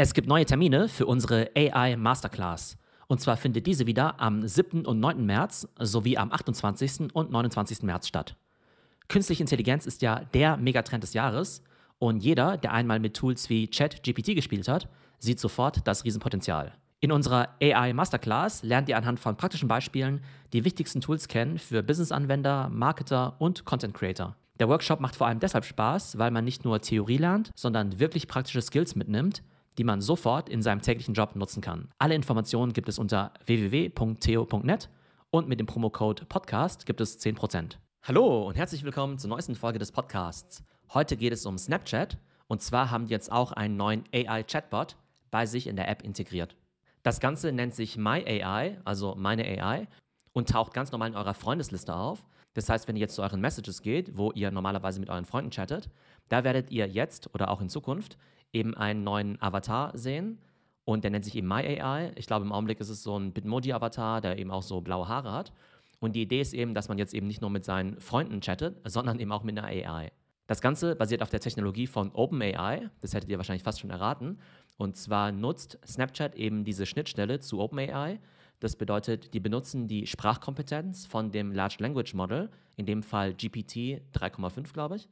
Es gibt neue Termine für unsere AI Masterclass. Und zwar findet diese wieder am 7. und 9. März sowie am 28. und 29. März statt. Künstliche Intelligenz ist ja der Megatrend des Jahres und jeder, der einmal mit Tools wie ChatGPT gespielt hat, sieht sofort das Riesenpotenzial. In unserer AI Masterclass lernt ihr anhand von praktischen Beispielen die wichtigsten Tools kennen für Business-Anwender, Marketer und Content Creator. Der Workshop macht vor allem deshalb Spaß, weil man nicht nur Theorie lernt, sondern wirklich praktische Skills mitnimmt, die man sofort in seinem täglichen Job nutzen kann. Alle Informationen gibt es unter www.theo.net und mit dem Promocode Podcast gibt es 10%. Hallo und herzlich willkommen zur neuesten Folge des Podcasts. Heute geht es um Snapchat und zwar haben die jetzt auch einen neuen AI-Chatbot bei sich in der App integriert. Das Ganze nennt sich MyAI, also meine AI, und taucht ganz normal in eurer Freundesliste auf. Das heißt, wenn ihr jetzt zu euren Messages geht, wo ihr normalerweise mit euren Freunden chattet, da werdet ihr jetzt oder auch in Zukunft eben einen neuen Avatar sehen und der nennt sich eben MyAI. Ich glaube, im Augenblick ist es so ein Bitmoji-Avatar, der eben auch so blaue Haare hat. Und die Idee ist eben, dass man jetzt eben nicht nur mit seinen Freunden chattet, sondern eben auch mit einer AI. Das Ganze basiert auf der Technologie von OpenAI, das hättet ihr wahrscheinlich fast schon erraten. Und zwar nutzt Snapchat eben diese Schnittstelle zu OpenAI. Das bedeutet, die benutzen die Sprachkompetenz von dem Large Language Model, in dem Fall GPT 3,5, glaube ich,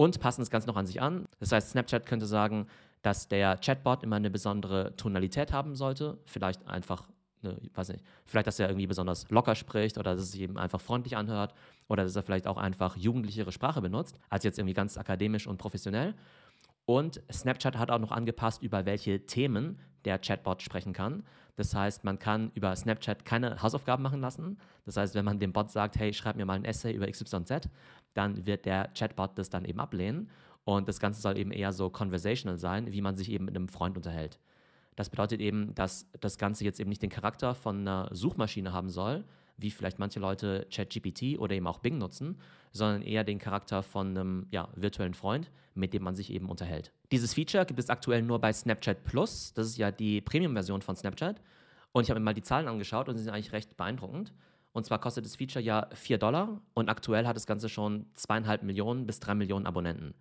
und passen das Ganze noch an sich an. Das heißt, Snapchat könnte sagen, dass der Chatbot immer eine besondere Tonalität haben sollte. Vielleicht einfach, eine, weiß nicht, vielleicht, dass er irgendwie besonders locker spricht oder dass es sich eben einfach freundlich anhört oder dass er vielleicht auch einfach jugendlichere Sprache benutzt, als jetzt irgendwie ganz akademisch und professionell. Und Snapchat hat auch noch angepasst, über welche Themen der Chatbot sprechen kann. Das heißt, man kann über Snapchat keine Hausaufgaben machen lassen. Das heißt, wenn man dem Bot sagt, hey, schreib mir mal ein Essay über XYZ, dann wird der Chatbot das dann eben ablehnen. Und das Ganze soll eben eher so conversational sein, wie man sich eben mit einem Freund unterhält. Das bedeutet eben, dass das Ganze jetzt eben nicht den Charakter von einer Suchmaschine haben soll, wie vielleicht manche Leute ChatGPT oder eben auch Bing nutzen, sondern eher den Charakter von einem ja, virtuellen Freund, mit dem man sich eben unterhält. Dieses Feature gibt es aktuell nur bei Snapchat Plus. Das ist ja die Premium-Version von Snapchat. Und ich habe mir mal die Zahlen angeschaut und sie sind eigentlich recht beeindruckend. Und zwar kostet das Feature ja 4 Dollar und aktuell hat das Ganze schon zweieinhalb Millionen bis drei Millionen Abonnenten.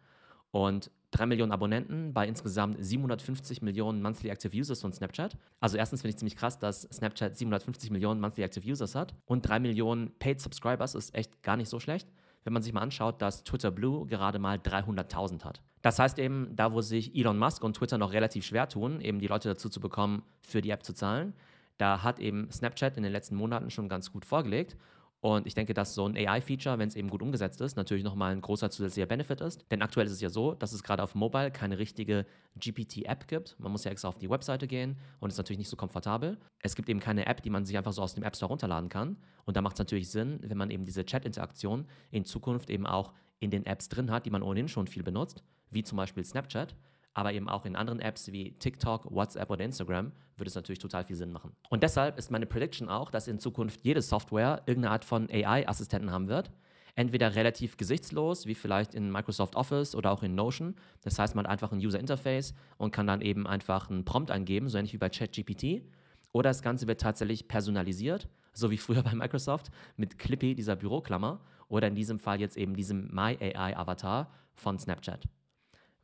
Und 3 Millionen Abonnenten bei insgesamt 750 Millionen Monthly Active Users von Snapchat. Also erstens finde ich ziemlich krass, dass Snapchat 750 Millionen Monthly Active Users hat und 3 Millionen Paid Subscribers ist echt gar nicht so schlecht wenn man sich mal anschaut, dass Twitter Blue gerade mal 300.000 hat. Das heißt eben, da wo sich Elon Musk und Twitter noch relativ schwer tun, eben die Leute dazu zu bekommen, für die App zu zahlen, da hat eben Snapchat in den letzten Monaten schon ganz gut vorgelegt. Und ich denke, dass so ein AI-Feature, wenn es eben gut umgesetzt ist, natürlich nochmal ein großer zusätzlicher Benefit ist. Denn aktuell ist es ja so, dass es gerade auf Mobile keine richtige GPT-App gibt. Man muss ja extra auf die Webseite gehen und ist natürlich nicht so komfortabel. Es gibt eben keine App, die man sich einfach so aus dem App Store runterladen kann. Und da macht es natürlich Sinn, wenn man eben diese Chat-Interaktion in Zukunft eben auch in den Apps drin hat, die man ohnehin schon viel benutzt, wie zum Beispiel Snapchat aber eben auch in anderen Apps wie TikTok, WhatsApp oder Instagram würde es natürlich total viel Sinn machen. Und deshalb ist meine Prediction auch, dass in Zukunft jede Software irgendeine Art von AI-Assistenten haben wird. Entweder relativ gesichtslos, wie vielleicht in Microsoft Office oder auch in Notion. Das heißt, man hat einfach ein User Interface und kann dann eben einfach einen Prompt eingeben, so ähnlich wie bei ChatGPT. Oder das Ganze wird tatsächlich personalisiert, so wie früher bei Microsoft mit Clippy, dieser Büroklammer, oder in diesem Fall jetzt eben diesem My AI Avatar von Snapchat.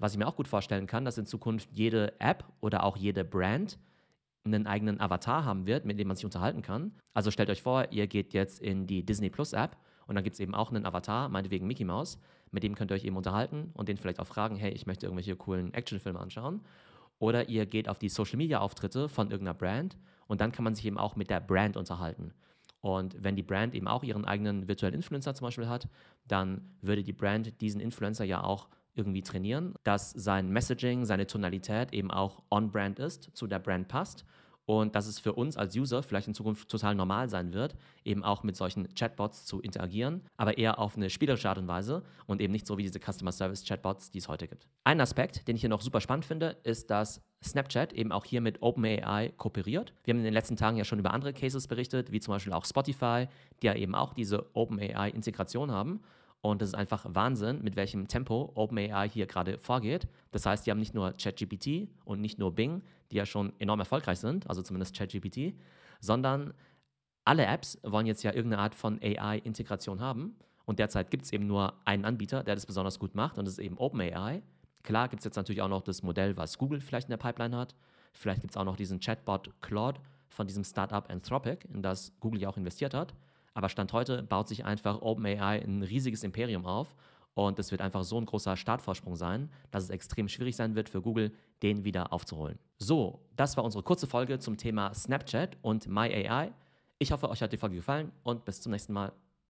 Was ich mir auch gut vorstellen kann, dass in Zukunft jede App oder auch jede Brand einen eigenen Avatar haben wird, mit dem man sich unterhalten kann. Also stellt euch vor, ihr geht jetzt in die Disney Plus App und dann gibt es eben auch einen Avatar, meinetwegen Mickey Mouse, mit dem könnt ihr euch eben unterhalten und den vielleicht auch fragen, hey, ich möchte irgendwelche coolen Actionfilme anschauen. Oder ihr geht auf die Social Media Auftritte von irgendeiner Brand und dann kann man sich eben auch mit der Brand unterhalten. Und wenn die Brand eben auch ihren eigenen virtuellen Influencer zum Beispiel hat, dann würde die Brand diesen Influencer ja auch irgendwie trainieren, dass sein Messaging, seine Tonalität eben auch on-brand ist, zu der Brand passt und dass es für uns als User vielleicht in Zukunft total normal sein wird, eben auch mit solchen Chatbots zu interagieren, aber eher auf eine spielerische Art und Weise und eben nicht so wie diese Customer Service Chatbots, die es heute gibt. Ein Aspekt, den ich hier noch super spannend finde, ist, dass Snapchat eben auch hier mit OpenAI kooperiert. Wir haben in den letzten Tagen ja schon über andere Cases berichtet, wie zum Beispiel auch Spotify, die ja eben auch diese OpenAI-Integration haben. Und das ist einfach Wahnsinn, mit welchem Tempo OpenAI hier gerade vorgeht. Das heißt, die haben nicht nur ChatGPT und nicht nur Bing, die ja schon enorm erfolgreich sind, also zumindest ChatGPT, sondern alle Apps wollen jetzt ja irgendeine Art von AI-Integration haben. Und derzeit gibt es eben nur einen Anbieter, der das besonders gut macht, und das ist eben OpenAI. Klar gibt es jetzt natürlich auch noch das Modell, was Google vielleicht in der Pipeline hat. Vielleicht gibt es auch noch diesen Chatbot Claude von diesem Startup Anthropic, in das Google ja auch investiert hat. Aber Stand heute baut sich einfach OpenAI ein riesiges Imperium auf und es wird einfach so ein großer Startvorsprung sein, dass es extrem schwierig sein wird für Google, den wieder aufzuholen. So, das war unsere kurze Folge zum Thema Snapchat und MyAI. Ich hoffe, euch hat die Folge gefallen und bis zum nächsten Mal.